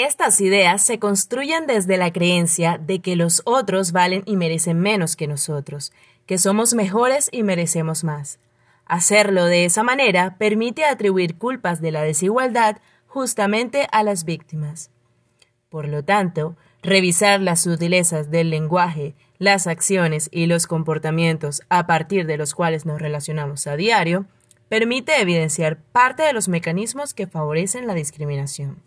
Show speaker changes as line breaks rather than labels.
Estas ideas se construyen desde la creencia de que los otros valen y merecen menos que nosotros, que somos mejores y merecemos más. Hacerlo de esa manera permite atribuir culpas de la desigualdad justamente a las víctimas. Por lo tanto, revisar las sutilezas del lenguaje, las acciones y los comportamientos a partir de los cuales nos relacionamos a diario permite evidenciar parte de los mecanismos que favorecen la discriminación.